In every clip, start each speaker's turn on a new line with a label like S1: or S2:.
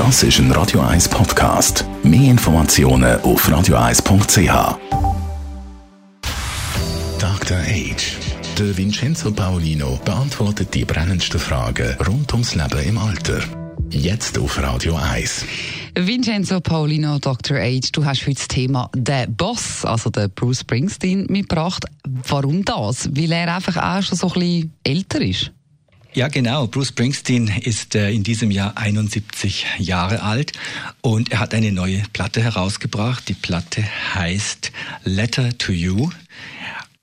S1: Das ist ein Radio 1 Podcast. Mehr Informationen auf radio1.ch. Dr. Age. Der Vincenzo Paolino beantwortet die brennendsten Fragen rund ums Leben im Alter. Jetzt auf Radio 1.
S2: Vincenzo Paolino, Dr. Age, du hast für das Thema «Der Boss», also der Bruce Springsteen, mitgebracht. Warum das? Weil er einfach auch schon so ein bisschen älter ist?
S3: Ja, genau. Bruce Springsteen ist äh, in diesem Jahr 71 Jahre alt und er hat eine neue Platte herausgebracht. Die Platte heißt Letter to You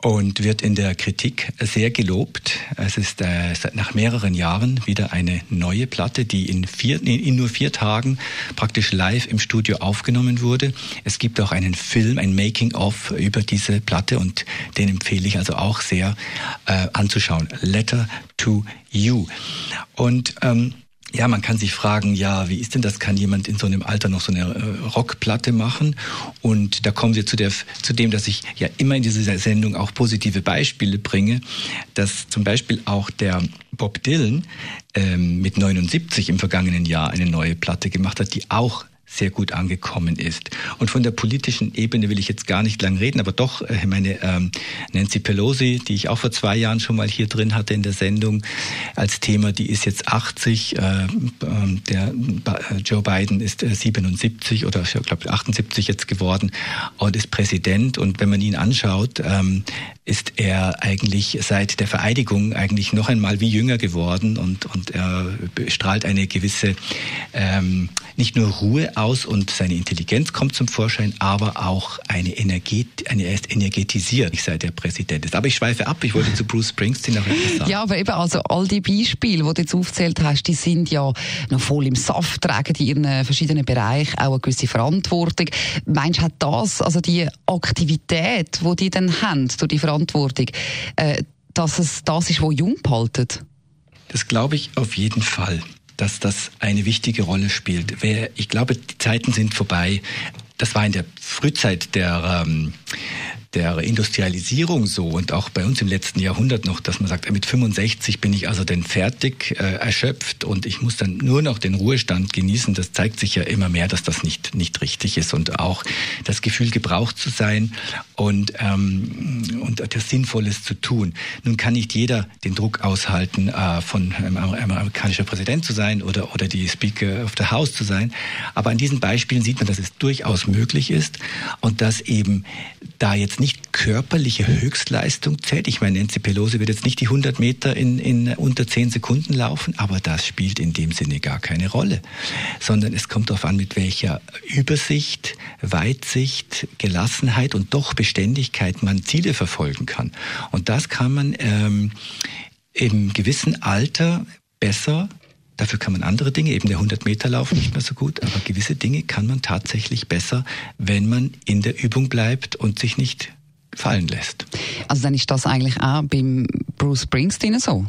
S3: und wird in der Kritik sehr gelobt. Es ist äh, nach mehreren Jahren wieder eine neue Platte, die in, vier, in nur vier Tagen praktisch live im Studio aufgenommen wurde. Es gibt auch einen Film, ein Making-of über diese Platte und den empfehle ich also auch sehr äh, anzuschauen. Letter to You. Und ähm, ja, man kann sich fragen, ja, wie ist denn das? Kann jemand in so einem Alter noch so eine äh, Rockplatte machen? Und da kommen wir zu, der, zu dem, dass ich ja immer in dieser Sendung auch positive Beispiele bringe, dass zum Beispiel auch der Bob Dylan ähm, mit 79 im vergangenen Jahr eine neue Platte gemacht hat, die auch sehr gut angekommen ist. Und von der politischen Ebene will ich jetzt gar nicht lang reden, aber doch äh, meine ähm, Nancy Pelosi, die ich auch vor zwei Jahren schon mal hier drin hatte in der Sendung als Thema, die ist jetzt 80, äh, ähm, der äh, Joe Biden ist äh, 77 oder ich glaube 78 jetzt geworden und ist Präsident. Und wenn man ihn anschaut, ähm, ist er eigentlich seit der Vereidigung eigentlich noch einmal wie jünger geworden und, und er strahlt eine gewisse ähm, nicht nur Ruhe aus und seine Intelligenz kommt zum Vorschein, aber auch eine Energie, eine er ist energetisiert, seit er Präsident ist. Aber ich schweife ab, ich wollte zu Bruce Springsteen noch etwas sagen.
S2: Ja, aber eben, also all die Beispiele, die du jetzt aufgezählt hast, die sind ja noch voll im Saft, tragen in ihren verschiedenen Bereichen auch eine gewisse Verantwortung. Meinst du, hat das, also die Aktivität, die die dann haben, durch die Verantwortung, äh, dass es das ist, was jung behaltet?
S3: Das glaube ich auf jeden Fall dass das eine wichtige Rolle spielt. Ich glaube, die Zeiten sind vorbei. Das war in der Frühzeit der ähm, der Industrialisierung so und auch bei uns im letzten Jahrhundert noch, dass man sagt, mit 65 bin ich also dann fertig, äh, erschöpft und ich muss dann nur noch den Ruhestand genießen. Das zeigt sich ja immer mehr, dass das nicht, nicht richtig ist und auch das Gefühl, gebraucht zu sein und, ähm, und etwas Sinnvolles zu tun. Nun kann nicht jeder den Druck aushalten, äh, von einem amerikanischer Präsident zu sein oder, oder die Speaker of the House zu sein. Aber an diesen Beispielen sieht man, dass es durchaus möglich ist und dass eben da jetzt nicht körperliche Höchstleistung zählt. Ich meine, Nancy Pelosi wird jetzt nicht die 100 Meter in, in unter 10 Sekunden laufen, aber das spielt in dem Sinne gar keine Rolle, sondern es kommt darauf an, mit welcher Übersicht, Weitsicht, Gelassenheit und doch Beständigkeit man Ziele verfolgen kann. Und das kann man ähm, im gewissen Alter besser Dafür kann man andere Dinge, eben der 100 Meter Lauf nicht mehr so gut, aber gewisse Dinge kann man tatsächlich besser, wenn man in der Übung bleibt und sich nicht fallen lässt.
S2: Also dann ist das eigentlich auch beim Bruce Springsteen so?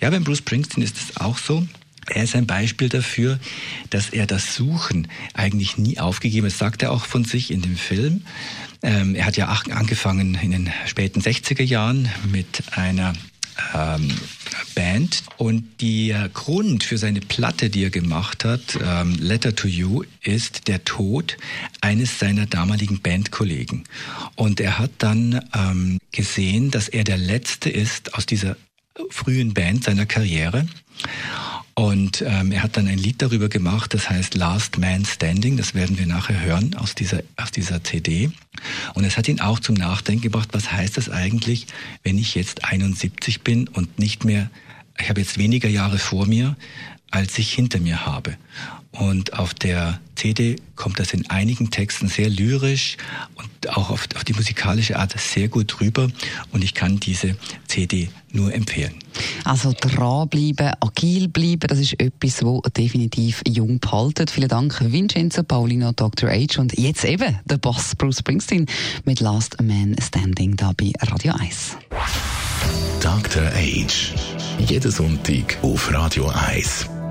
S3: Ja, beim Bruce Springsteen ist es auch so. Er ist ein Beispiel dafür, dass er das Suchen eigentlich nie aufgegeben hat. Das sagt er auch von sich in dem Film. Ähm, er hat ja angefangen in den späten 60er Jahren mit einer ähm, Band. Und der Grund für seine Platte, die er gemacht hat, ähm, Letter to You, ist der Tod eines seiner damaligen Bandkollegen. Und er hat dann ähm, gesehen, dass er der Letzte ist aus dieser frühen Band seiner Karriere. Und ähm, er hat dann ein Lied darüber gemacht, das heißt Last Man Standing. Das werden wir nachher hören aus dieser, aus dieser CD. Und es hat ihn auch zum Nachdenken gebracht, was heißt das eigentlich, wenn ich jetzt 71 bin und nicht mehr, ich habe jetzt weniger Jahre vor mir, als ich hinter mir habe. Und auf der CD kommt das in einigen Texten sehr lyrisch und auch auf, auf, die musikalische Art sehr gut rüber. Und ich kann diese CD nur empfehlen.
S2: Also dranbleiben, agil bleiben, das ist etwas, wo definitiv jung behalten. Vielen Dank, Vincenzo Paulino, Dr. H. Und jetzt eben der Boss Bruce Springsteen mit Last Man Standing da bei Radio 1.
S1: Dr. H. Jeden Sonntag auf Radio 1.